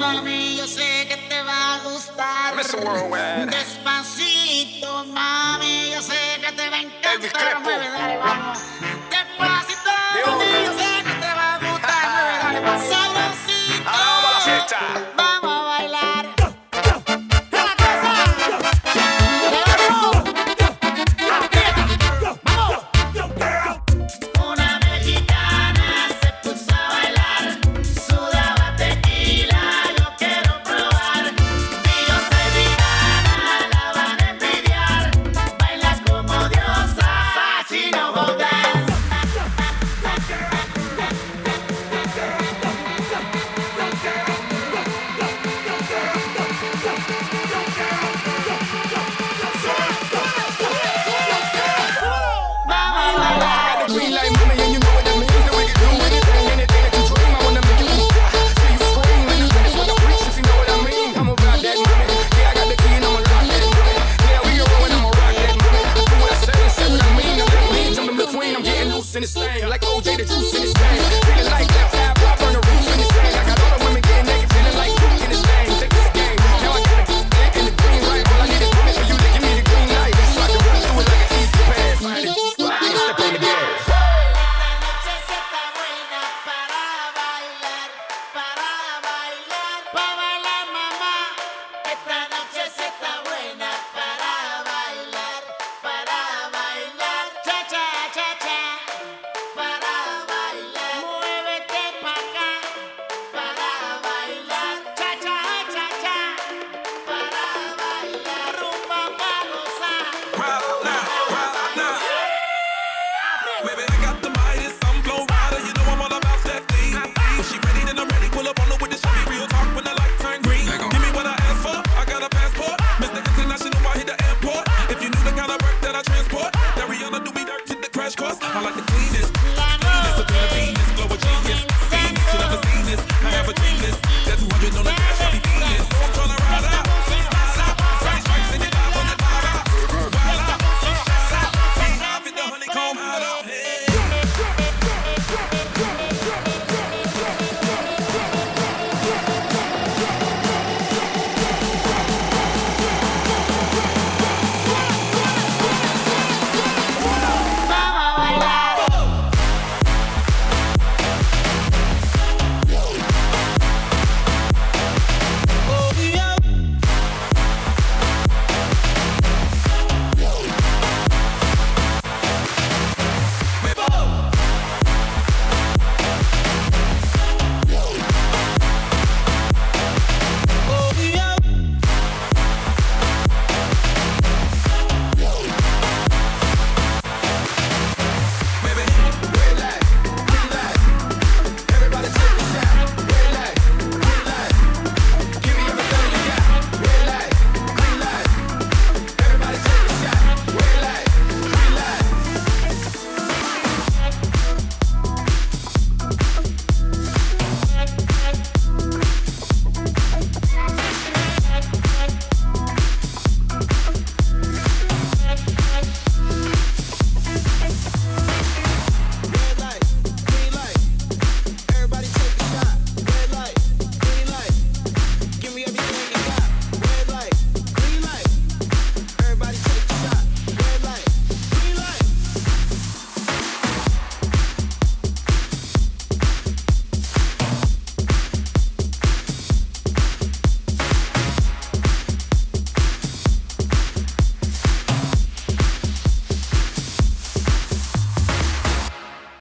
mami, yo sé que te va a gustar. Despacito, mami, yo sé que te va a encantar. Despacito, mami, yo sé que te va a gustar. Mueve, dale, vamos. Sabrosito. in thing, like OJ the juice in his thing.